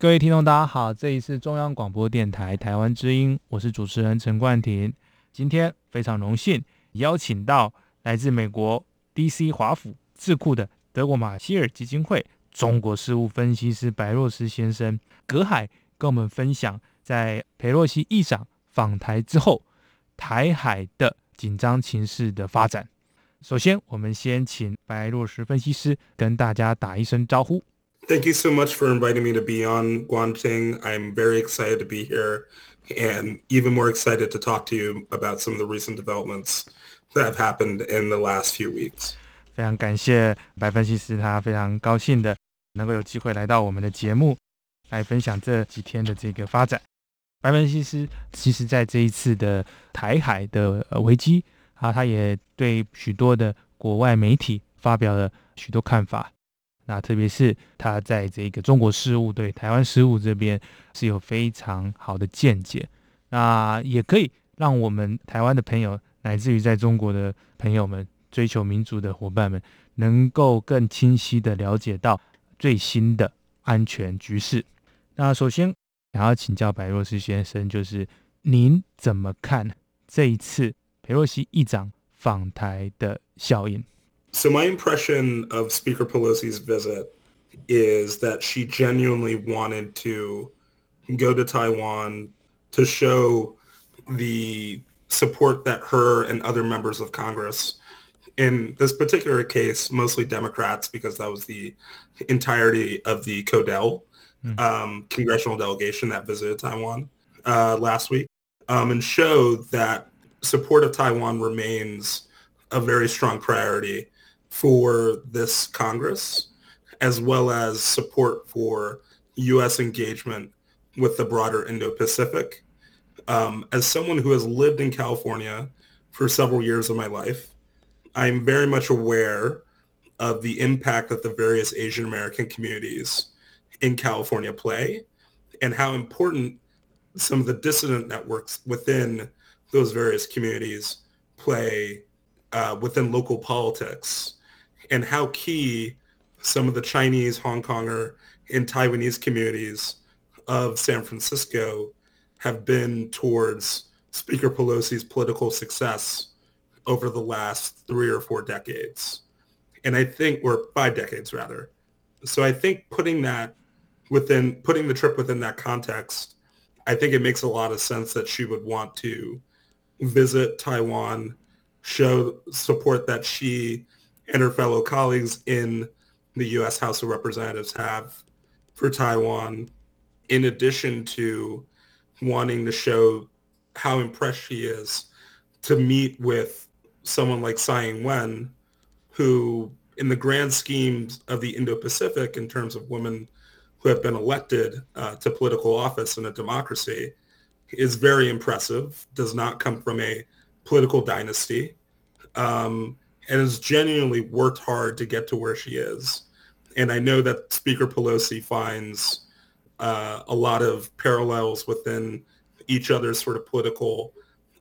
各位听众，大家好，这里是中央广播电台台湾之音，我是主持人陈冠廷。今天非常荣幸邀请到来自美国 D.C. 华府智库的德国马歇尔基金会中国事务分析师白若斯先生葛海，跟我们分享在佩洛西议长访台之后，台海的紧张情势的发展。首先，我们先请白若斯分析师跟大家打一声招呼。Thank you so much for inviting me to be on Guanting. I'm very excited to be here and even more excited to talk to you about some of the recent developments that have happened in the last few weeks. 非常感谢白分析师，他非常高兴的能够有机会来到我们的节目，来分享这几天的这个发展。白分析师其实在这一次的台海的危机啊，他也对许多的国外媒体发表了许多看法。 那特别是他在这个中国事务对台湾事务这边是有非常好的见解，那也可以让我们台湾的朋友，乃至于在中国的朋友们、追求民主的伙伴们，能够更清晰的了解到最新的安全局势。那首先想要请教白若斯先生，就是您怎么看这一次佩洛西议长访台的效应？So my impression of Speaker Pelosi's visit is that she genuinely wanted to go to Taiwan to show the support that her and other members of Congress, in this particular case, mostly Democrats, because that was the entirety of the CODEL mm. um, congressional delegation that visited Taiwan uh, last week, um, and show that support of Taiwan remains a very strong priority for this Congress, as well as support for U.S. engagement with the broader Indo-Pacific. Um, as someone who has lived in California for several years of my life, I'm very much aware of the impact that the various Asian American communities in California play and how important some of the dissident networks within those various communities play uh, within local politics and how key some of the Chinese, Hong Konger, and Taiwanese communities of San Francisco have been towards Speaker Pelosi's political success over the last three or four decades. And I think, or five decades rather. So I think putting that within, putting the trip within that context, I think it makes a lot of sense that she would want to visit Taiwan, show support that she and her fellow colleagues in the U.S. House of Representatives have for Taiwan, in addition to wanting to show how impressed she is to meet with someone like Tsai Ing-wen, who in the grand schemes of the Indo-Pacific in terms of women who have been elected uh, to political office in a democracy is very impressive, does not come from a political dynasty, um, and has genuinely worked hard to get to where she is. And I know that Speaker Pelosi finds uh, a lot of parallels within each other's sort of political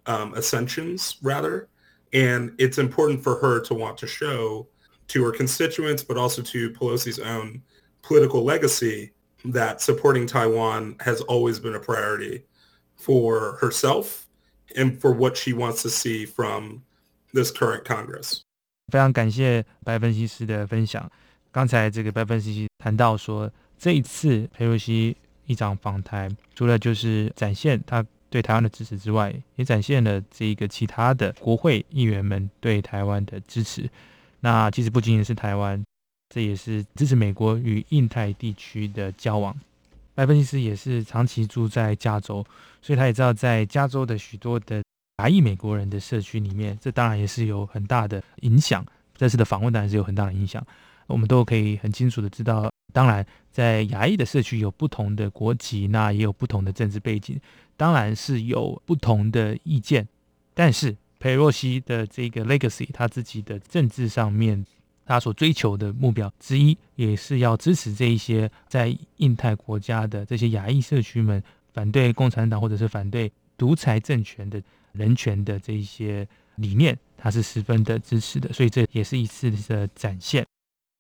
um, ascensions, rather. And it's important for her to want to show to her constituents, but also to Pelosi's own political legacy that supporting Taiwan has always been a priority for herself and for what she wants to see from this current Congress. 非常感谢白分析师的分享。刚才这个白分析师谈到说，这一次佩洛西议长访台，除了就是展现他对台湾的支持之外，也展现了这个其他的国会议员们对台湾的支持。那其实不仅仅是台湾，这也是支持美国与印太地区的交往。白分析师也是长期住在加州，所以他也知道在加州的许多的。亚裔美国人的社区里面，这当然也是有很大的影响。这次的访问当然是有很大的影响。我们都可以很清楚的知道，当然，在亚裔的社区有不同的国籍，那也有不同的政治背景，当然是有不同的意见。但是佩洛西的这个 legacy，他自己的政治上面，他所追求的目标之一，也是要支持这一些在印太国家的这些亚裔社区们反对共产党或者是反对独裁政权的人权的这一些理念，他是十分的支持的。所以这也是一次的展现。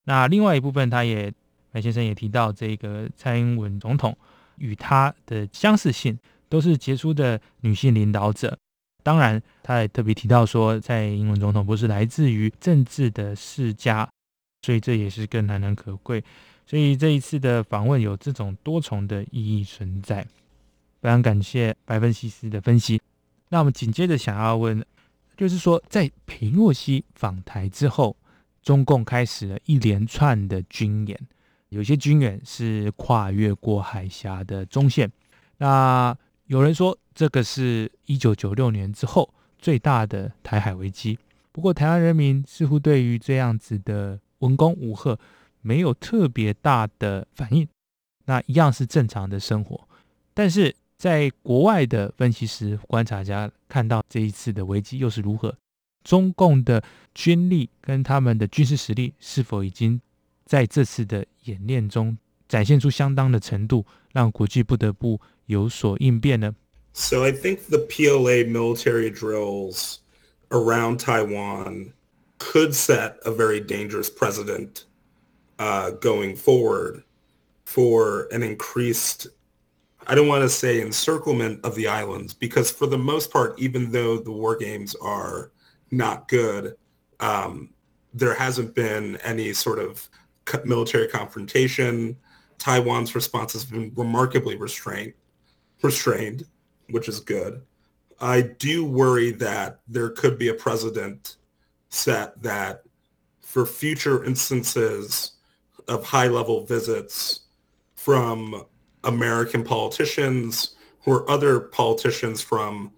那另外一部分，他也。白先生也提到，这个蔡英文总统与他的相似性都是杰出的女性领导者。当然，他也特别提到说，蔡英文总统不是来自于政治的世家，所以这也是更难能可贵。所以这一次的访问有这种多重的意义存在。非常感谢白分析师的分析。那我们紧接着想要问，就是说，在裴洛西访台之后，中共开始了一连串的军演。有些军演是跨越过海峡的中线，那有人说这个是一九九六年之后最大的台海危机。不过台湾人民似乎对于这样子的文攻武赫没有特别大的反应，那一样是正常的生活。但是在国外的分析师、观察家看到这一次的危机又是如何，中共的军力跟他们的军事实力是否已经？在这次的演练中展现出相当的程度，让国际不得不有所应变呢。So I think the PLA military drills around Taiwan could set a very dangerous precedent uh, going forward for an increased, I don't want to say encirclement of the islands, because for the most part, even though the war games are not good, um, there hasn't been any sort of military confrontation. Taiwan's response has been remarkably restrained, restrained, which is good. I do worry that there could be a precedent set that for future instances of high-level visits from American politicians or other politicians from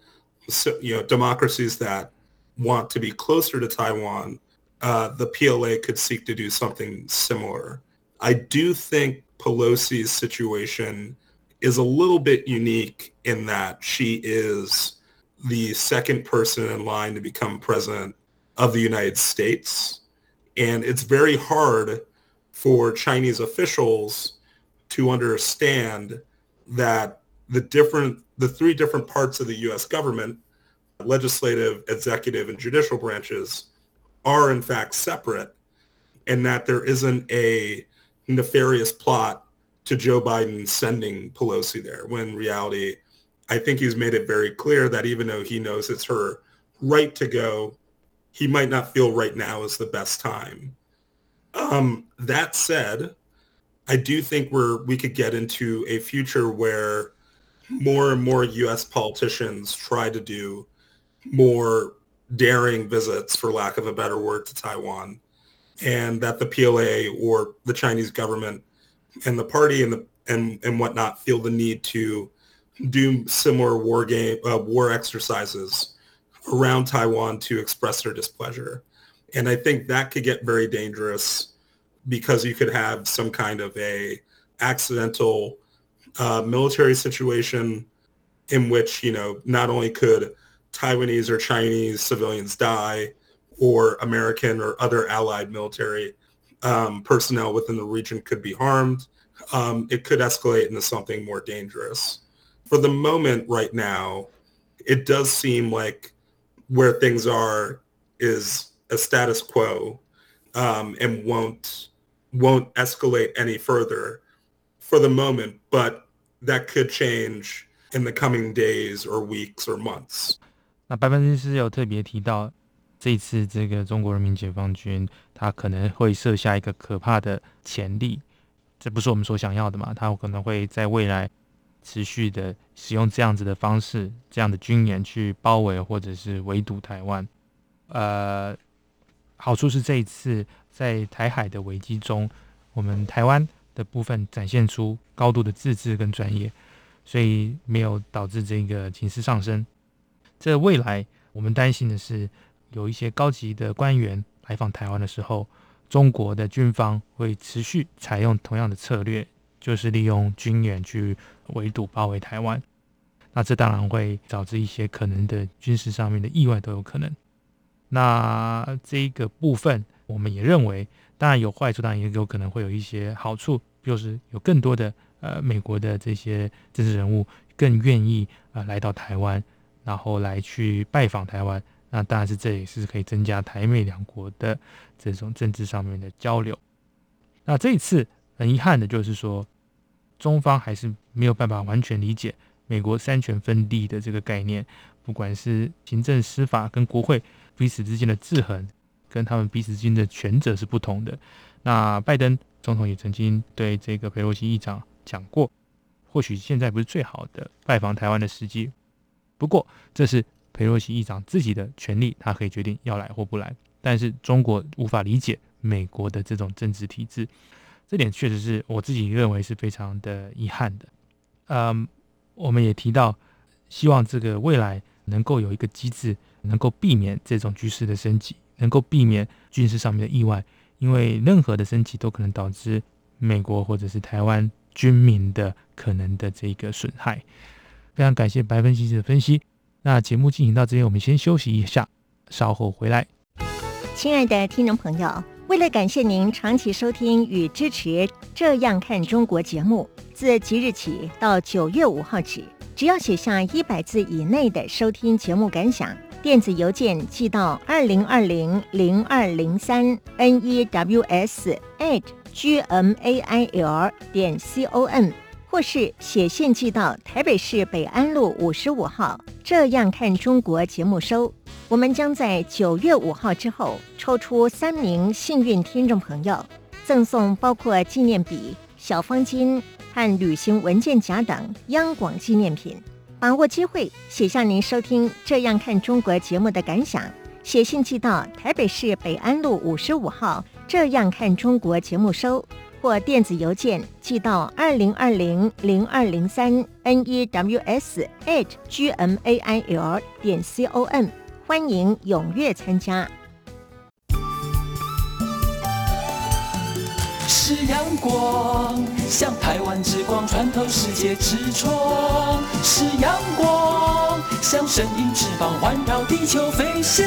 you know democracies that want to be closer to Taiwan uh, the PLA could seek to do something similar. I do think Pelosi's situation is a little bit unique in that she is the second person in line to become president of the United States. And it's very hard for Chinese officials to understand that the different, the three different parts of the U.S. government, legislative, executive, and judicial branches, are in fact separate and that there isn't a nefarious plot to Joe Biden sending Pelosi there when reality, I think he's made it very clear that even though he knows it's her right to go, he might not feel right now is the best time. Um, that said, I do think we're we could get into a future where more and more U.S. politicians try to do more daring visits, for lack of a better word, to Taiwan, and that the PLA or the Chinese government and the party and the and and whatnot feel the need to do similar war game uh, war exercises around Taiwan to express their displeasure, and I think that could get very dangerous because you could have some kind of a accidental uh, military situation in which you know not only could Taiwanese or Chinese civilians die or American or other allied military um, personnel within the region could be harmed. Um, it could escalate into something more dangerous. For the moment right now, it does seem like where things are is a status quo um, and won't won't escalate any further for the moment, but that could change in the coming days or weeks or months. 那白分析师有特别提到，这次这个中国人民解放军，他可能会设下一个可怕的潜力，这不是我们所想要的嘛？他可能会在未来持续的使用这样子的方式，这样的军演去包围或者是围堵台湾。呃，好处是这一次在台海的危机中，我们台湾的部分展现出高度的自治跟专业，所以没有导致这个情势上升。这未来，我们担心的是，有一些高级的官员来访台湾的时候，中国的军方会持续采用同样的策略，就是利用军演去围堵包围台湾。那这当然会导致一些可能的军事上面的意外都有可能。那这个部分，我们也认为，当然有坏处，当然也有可能会有一些好处，就是有更多的呃美国的这些政治人物更愿意啊来到台湾，然后来去拜访台湾。那当然是这也是可以增加台美两国的这种政治上面的交流。那这一次很遗憾的就是说，中方还是没有办法完全理解美国三权分立的这个概念，不管是行政、司法跟国会。彼此之间的制衡，跟他们彼此之间的权责是不同的。那拜登总统也曾经对这个佩洛西议长讲过，或许现在不是最好的拜访台湾的时机。不过，这是佩洛西议长自己的权利，他可以决定要来或不来。但是中国无法理解美国的这种政治体制，这点确实是我自己认为是非常的遗憾的。嗯，我们也提到，希望这个未来能够有一个机制。能够避免这种局势的升级，能够避免军事上面的意外，因为任何的升级都可能导致美国或者是台湾军民的可能的这个损害。非常感谢白分析师的分析。那节目进行到这边，我们先休息一下，稍后回来。亲爱的听众朋友，为了感谢您长期收听与支持《这样看中国》节目，自即日起到九月五号止，只要写下一百字以内的收听节目感想。电子邮件寄到二零二零零二零三 n e w s at g m a i l 点 c o m，或是写信寄到台北市北安路五十五号。这样看中国节目收，我们将在九月五号之后抽出三名幸运听众朋友，赠送包括纪念笔、小方巾和旅行文件夹等央广纪念品。把握机会，写下您收听《这样看中国》节目的感想，写信寄到台北市北安路五十五号《这样看中国》节目收，或电子邮件寄到二零二零零二零三 n e w s at g m a i l 点 c o m，欢迎踊跃参加。是阳光，像台湾之光穿透世界之窗；是阳光，像神鹰翅膀环绕地球飞翔。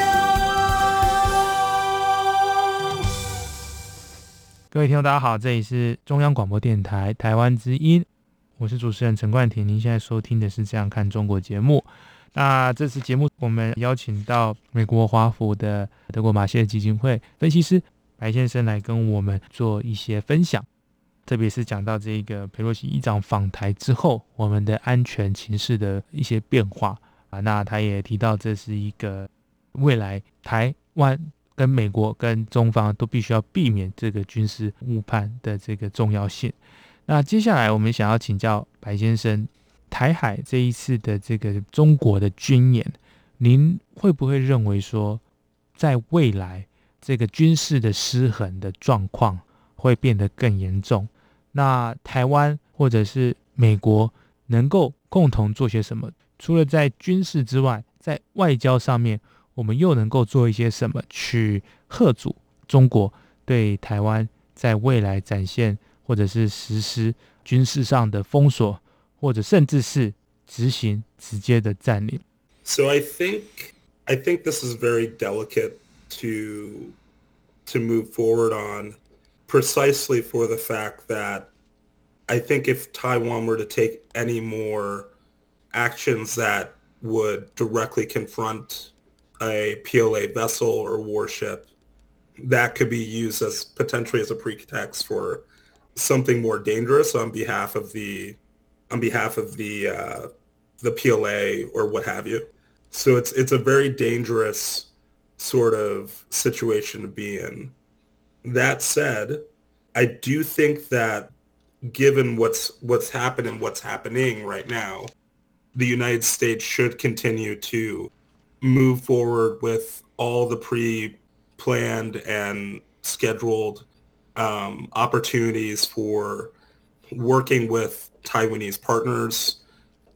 各位听众，大家好，这里是中央广播电台台湾之音，我是主持人陈冠廷。您现在收听的是《这样看中国》节目。那这次节目，我们邀请到美国华府的德国马歇尔基金会分析师。白先生来跟我们做一些分享，特别是讲到这个佩洛西议长访台之后，我们的安全情势的一些变化啊。那他也提到，这是一个未来台湾跟美国跟中方都必须要避免这个军事误判的这个重要性。那接下来我们想要请教白先生，台海这一次的这个中国的军演，您会不会认为说，在未来？这个军事的失衡的状况会变得更严重。那台湾或者是美国能够共同做些什么？除了在军事之外，在外交上面，我们又能够做一些什么去贺阻中国对台湾在未来展现或者是实施军事上的封锁，或者甚至是执行直接的占领？So I think I think this is very delicate. To to move forward on precisely for the fact that I think if Taiwan were to take any more actions that would directly confront a PLA vessel or warship, that could be used as potentially as a pretext for something more dangerous on behalf of the on behalf of the uh, the PLA or what have you. So it's it's a very dangerous sort of situation to be in. That said, I do think that given what's what's happened and what's happening right now, the United States should continue to move forward with all the pre-planned and scheduled um, opportunities for working with Taiwanese partners,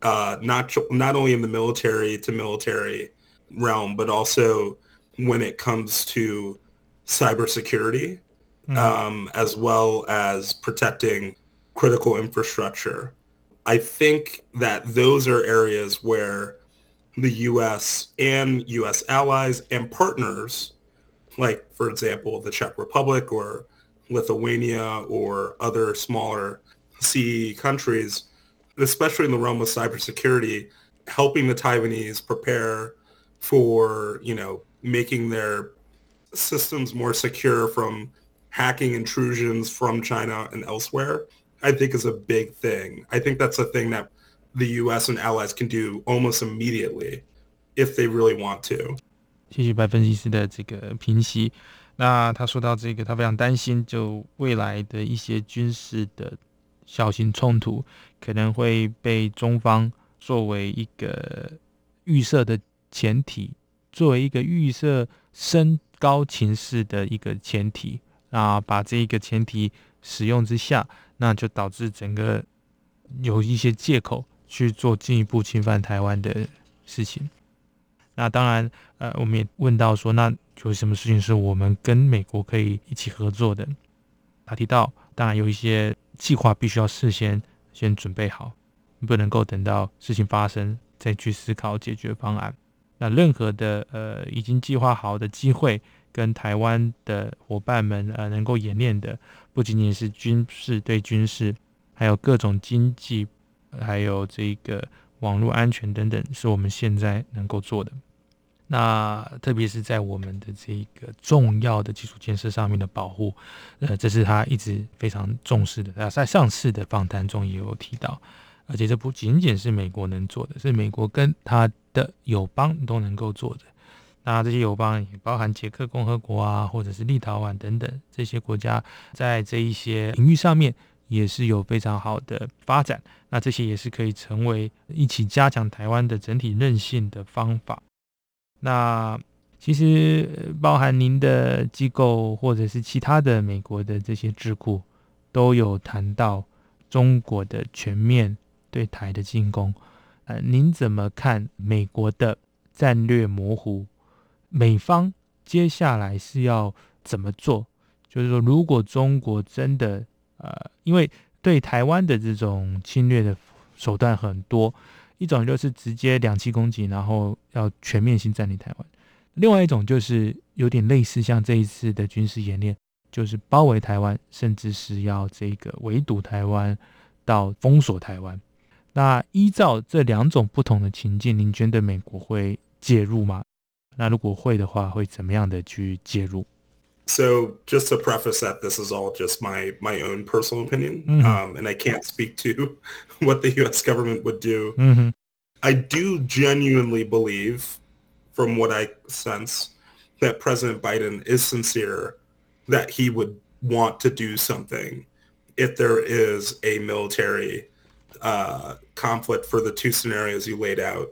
uh, not not only in the military to military realm, but also when it comes to cybersecurity. um, as well as protecting critical infrastructure. I think that those are areas where the U.S. and U.S. allies and partners, like, for example, the Czech Republic or Lithuania or other smaller CE countries, especially in the realm of cybersecurity, helping the Taiwanese prepare for, you know, making their systems more secure from hacking intrusions from China and elsewhere, I think is a big thing. I think that's a thing that the U.S. and allies can do almost immediately if they really want to. 谢谢白分析师的这个评析。那他说到这个，他非常担心，就未来的一些军事的小型冲突，可能会被中方作为一个预设的前提， 作为一个预设升高情势的一个前提啊，把这一个前提使用之下，那就导致整个有一些借口去做进一步侵犯台湾的事情。那当然，呃，我们也问到说，那有什么事情是我们跟美国可以一起合作的？他提到，当然有一些计划必须要事先先准备好，不能够等到事情发生再去思考解决方案。那任何的呃已经计划好的机会，跟台湾的伙伴们呃能够演练的，不仅仅是军事对军事，还有各种经济，还有这个网络安全等等，是我们现在能够做的。那特别是在我们的这个重要的基础建设上面的保护，呃，这是他一直非常重视的。他在上次的访谈中也有提到，而且这不仅仅是美国能做的，是美国跟他的友邦都能够做的。那这些友邦也包含捷克共和国啊，或者是立陶宛等等这些国家，在这一些领域上面也是有非常好的发展。那这些也是可以成为一起加强台湾的整体韧性的方法。那其实包含您的机构或者是其他的美国的这些智库，都有谈到中国的全面对台的进攻。呃，您怎么看美国的战略模糊？美方接下来是要怎么做？就是说，如果中国真的呃，因为对台湾的这种侵略的手段很多，一种就是直接两栖攻击，然后要全面性占领台湾；另外一种就是有点类似像这一次的军事演练，就是包围台湾，甚至是要这个围堵台湾到封锁台湾。那依照这两种不同的情境，您觉得美国会介入吗？那如果会的话，会怎么样的去介入？So just to preface that, this is all just my my own personal opinion, Mhm. um, and I can't speak to what the U.S. government would do. 嗯哼， I do genuinely believe, from what I sense, that President Biden is sincere that he would want to do something if there is a military uh, conflict for the two scenarios you laid out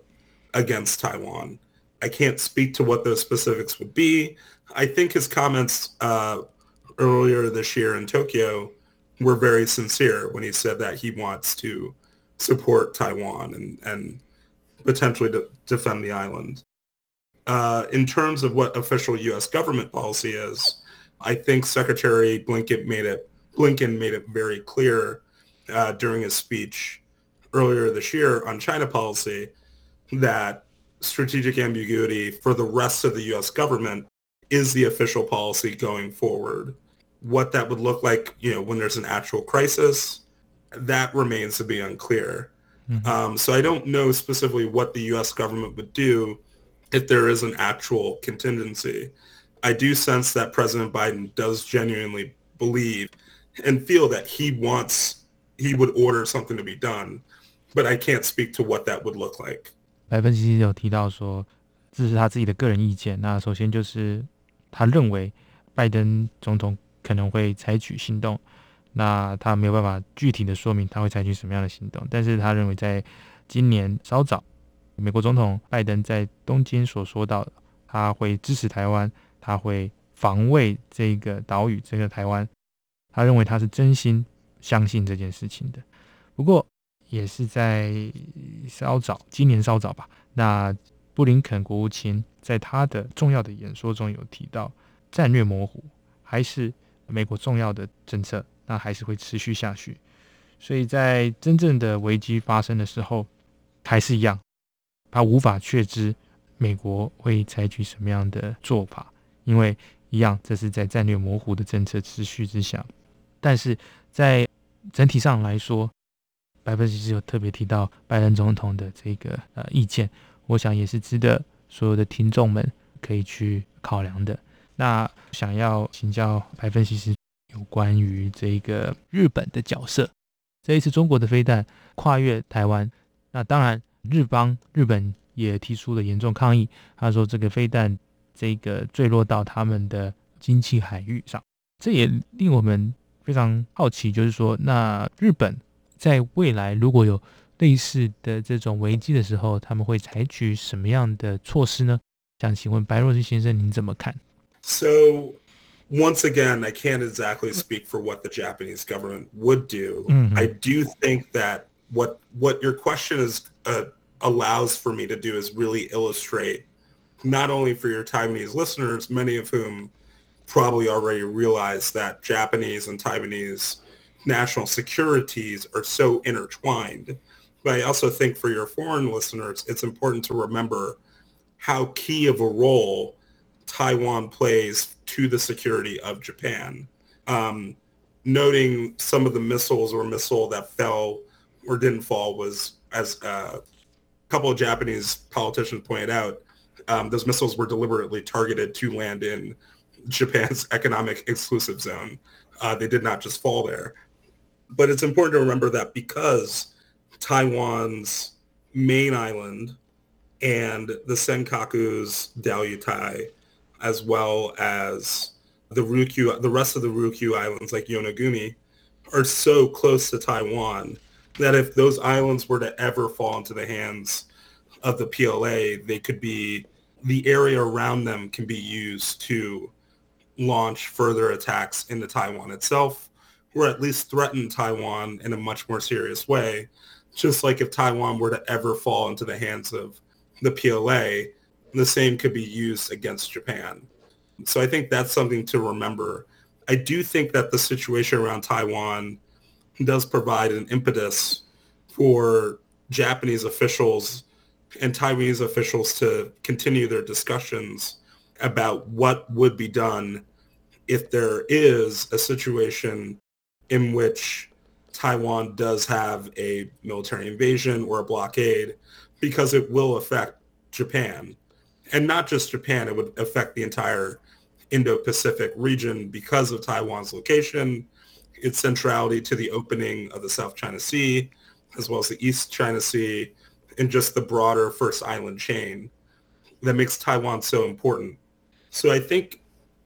against Taiwan. I can't speak to what those specifics would be. I think his comments uh, earlier this year in Tokyo were very sincere when he said that he wants to support Taiwan and, and potentially to defend the island. Uh, in terms of what official U.S. government policy is, I think Secretary Blinken made it Blinken made it very clear uh, during his speech earlier this year on China policy that strategic ambiguity for the rest of the U.S. government is the official policy going forward. What that would look like, you know, when there's an actual crisis, that remains to be unclear. Mhm. Um, so I don't know specifically what the U.S. government would do if there is an actual contingency. I do sense that President Biden does genuinely believe and feel that he wants, he would order something to be done, but I can't speak to what that would look like. 白分析有提到说，这是他自己的个人意见。那首先就是他认为拜登总统可能会采取行动，那他没有办法具体的说明他会采取什么样的行动，但是他认为在今年稍早，美国总统拜登在东京所说到的，他会支持台湾，他会防卫这个岛屿，这个台湾，他认为他是真心相信这件事情的。不过也是在稍早，今年稍早吧。那布林肯国务卿在他的重要的演说中有提到，战略模糊还是美国重要的政策，那还是会持续下去。所以在真正的危机发生的时候，还是一样，他无法确知美国会采取什么样的做法，因为一样，这是在战略模糊的政策持续之下。但是在整体上来说，百分之十有特别提到拜登总统的这个呃意见，我想也是值得所有的听众们可以去考量的。那想要请教百分析师有关于这个日本的角色，这一次中国的飞弹跨越台湾，那当然日方日本也提出了严重抗议，他说这个飞弹这个坠落到他们的经济海域上，这也令我们 非常好奇，就是说那日本在未来如果有类似的这种危机的时候，他们会采取什么样的措施呢？想请问白若之先生您怎么看？So once again, I can't exactly speak for what the Japanese government would do. Mm-hmm. I do think that what what your question is uh, allows for me to do is really illustrate not only for your Taiwanese listeners, many of whom probably already realize that Japanese and Taiwanese national securities are so intertwined. But I also think for your foreign listeners, it's important to remember how key of a role Taiwan plays to the security of Japan. Um, noting some of the missiles or missile that fell or didn't fall was, as uh, a couple of Japanese politicians pointed out, um, those missiles were deliberately targeted to land in Japan's economic exclusive zone. Uh, they did not just fall there. But it's important to remember that because Taiwan's main island and the Senkaku's Dalyutai as well as the Ryukyu, the rest of the Ryukyu islands like Yonaguni are so close to Taiwan that if those islands were to ever fall into the hands of the PLA, they could be, the area around them can be used to launch further attacks into Taiwan itself, or at least threaten Taiwan in a much more serious way. Just like if Taiwan were to ever fall into the hands of the PLA, the same could be used against Japan. So I think that's something to remember. I do think that the situation around Taiwan does provide an impetus for Japanese officials and Taiwanese officials to continue their discussions about what would be done if there is a situation in which Taiwan does have a military invasion or a blockade because it will affect Japan and not just Japan, it would affect the entire Indo-Pacific region because of Taiwan's location, its centrality to the opening of the South China Sea, as well as the East China Sea, and just the broader First Island chain that makes Taiwan so important. So I think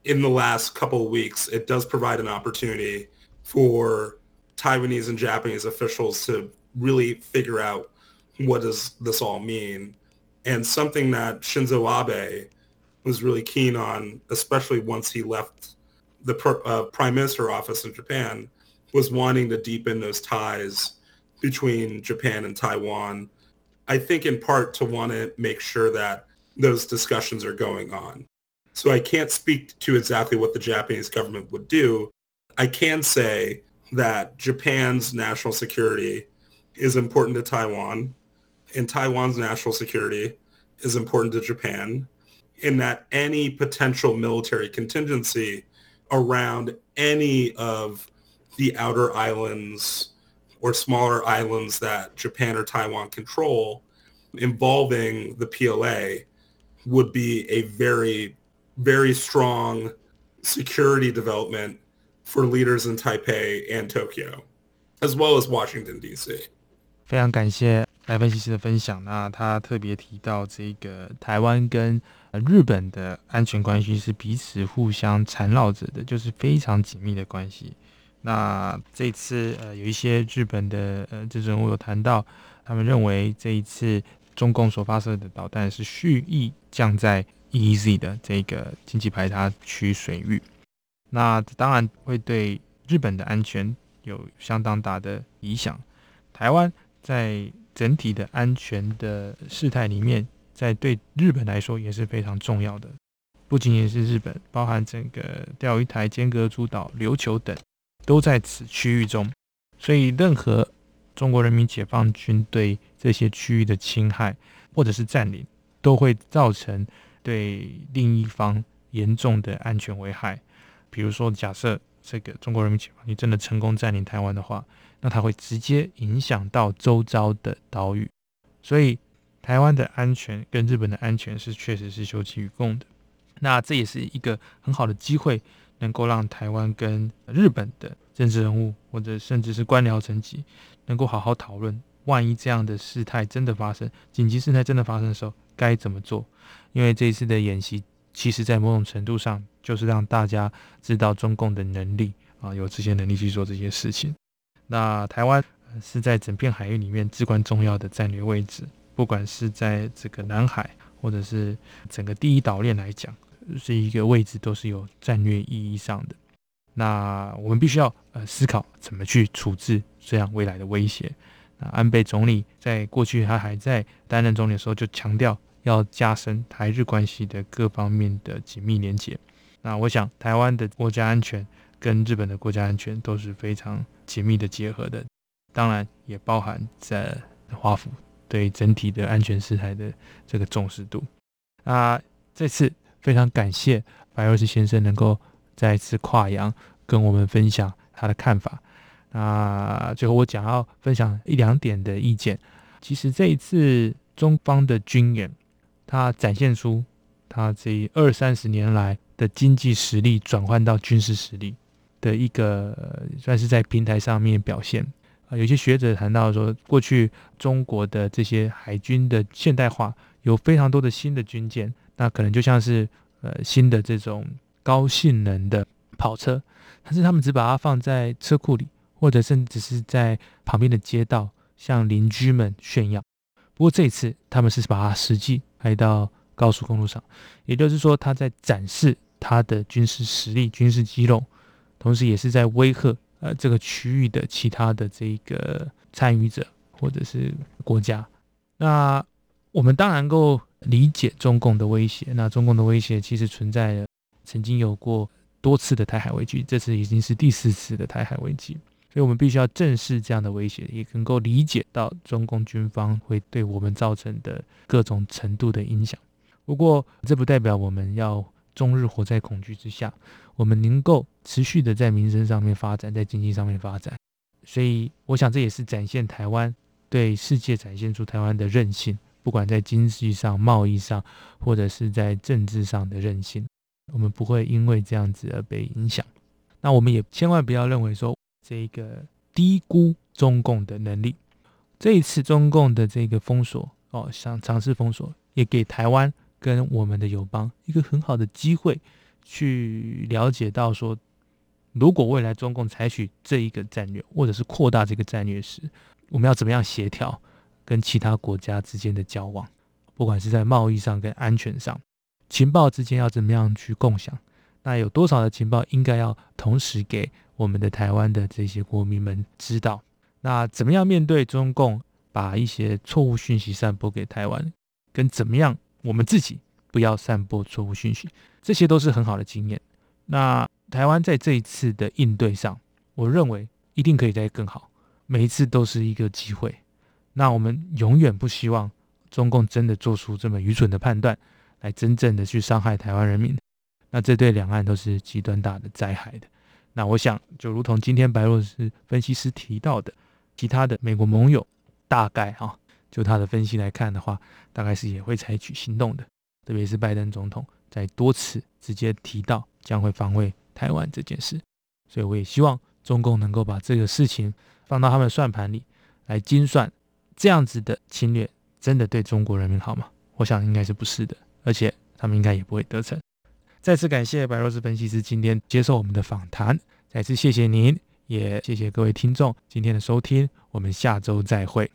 in the last couple of weeks, it does provide an opportunity for Taiwanese and Japanese officials to really figure out what does this all mean and something that Shinzo Abe was really keen on, especially once he left the uh, prime minister office in Japan, was wanting to deepen those ties between Japan and Taiwan. I think in part to want to make sure that those discussions are going on. So I can't speak to exactly what the Japanese government would do. I can say that Japan's national security is important to Taiwan and Taiwan's national security is important to Japan in that any potential military contingency around any of the outer islands or smaller islands that Japan or Taiwan control involving the PLA would be a very, very strong security development for leaders in Taipei and Tokyo, as well as Washington, D.C. 非常感谢来分析师的分享。那他特别提到，这个台湾跟日本的安全关系是彼此互相缠绕着的，就是非常紧密的关系。那这次呃，有一些日本的呃这人物有谈到，他们认为这一次中共所发射的导弹是蓄意降在 EEZ 的这个经济排他区水域。那当然会对日本的安全有相当大的影响。台湾。在整体的安全的事态里面，在对日本来说也是非常重要的。不仅仅是日本，包含整个钓鱼台、尖阁诸岛、琉球等，都在此区域中。所以，任何中国人民解放军对这些区域的侵害或者是占领，都会造成对另一方严重的安全危害。比如说，假设这个中国人民解放军真的成功占领台湾的话，那它会直接影响到周遭的岛屿。所以，台湾的安全跟日本的安全是确实是休戚与共的。那这也是一个很好的机会，能够让台湾跟日本的政治人物或者甚至是官僚层级，能够好好讨论，万一这样的事态真的发生，紧急事态真的发生的时候该怎么做？因为这一次的演习，其实在某种程度上就是让大家知道中共的能力啊，有这些能力去做这些事情。那台湾是在整片海域里面至关重要的战略位置，不管是在这个南海，或者是整个第一岛链来讲。是一个位置，都是有战略意义上的。那我们必须要呃思考怎么去处置这样未来的威胁。那安倍总理在过去他还在担任总理的时候，就强调要加深台日关系的各方面的紧密连结。那我想，台湾的国家安全跟日本的国家安全都是非常紧密的结合的，当然也包含在华府对整体的安全事态的这个重视度。那这次。非常感谢白若斯先生能够再次跨洋跟我们分享他的看法。那最后我想要分享一两点的意见。其实这一次中方的军演，它展现出他这二三十年来的经济实力转换到军事实力的一个，算是在平台上面表现。啊，有些学者谈到说，过去中国的这些海军的现代化有非常多的新的军舰。那可能就像是呃新的这种高性能的跑车，但是他们只把它放在车库里，或者甚至是在旁边的街道向邻居们炫耀。不过这一次他们是把它实际开到高速公路上，也就是说他在展示他的军事实力、军事肌肉，同时也是在威吓呃这个区域的其他的这个参与者或者是国家。那我们当然能够。理解中共的威胁，那中共的威胁其实存在曾经有过多次的台海危机，这次已经是第四次的台海危机，所以我们必须要正视这样的威胁，也能够理解到中共军方会对我们造成的各种程度的影响。不过，这不代表我们要终日活在恐惧之下，我们能够持续的在民生上面发展，在经济上面发展。所以，我想这也是展现台湾对世界展现出台湾的韧性。不管在经济上、贸易上，或者是在政治上的韧性，我们不会因为这样子而被影响。那我们也千万不要认为说这个低估中共的能力。这一次中共的这个封锁哦，想尝试封锁，也给台湾跟我们的友邦一个很好的机会，去了解到说，如果未来中共采取这一个战略，或者是扩大这个战略时，我们要怎么样协调？跟其他国家之间的交往，不管是在贸易上跟安全上，情报之间要怎么样去共享？那有多少的情报应该要同时给我们的台湾的这些国民们知道？那怎么样面对中共把一些错误讯息散播给台湾？跟怎么样我们自己不要散播错误讯息？这些都是很好的经验。那台湾在这一次的应对上，我认为一定可以再更好。每一次都是一个机会。那我们永远不希望中共真的做出这么愚蠢的判断，来真正的去伤害台湾人民。那这对两岸都是极端大的灾害的。那我想，就如同今天白洛斯分析师提到的，其他的美国盟友大概哈，就他的分析来看的话，大概是也会采取行动的。特别是拜登总统在多次直接提到将会防卫台湾这件事，所以我也希望中共能够把这个事情放到他们算盘里来精算。这样子的侵略真的对中国人民好吗？我想应该是不是的，而且他们应该也不会得逞。再次感谢白罗斯分析师今天接受我们的访谈，再次谢谢您，也谢谢各位听众今天的收听，我们下周再会。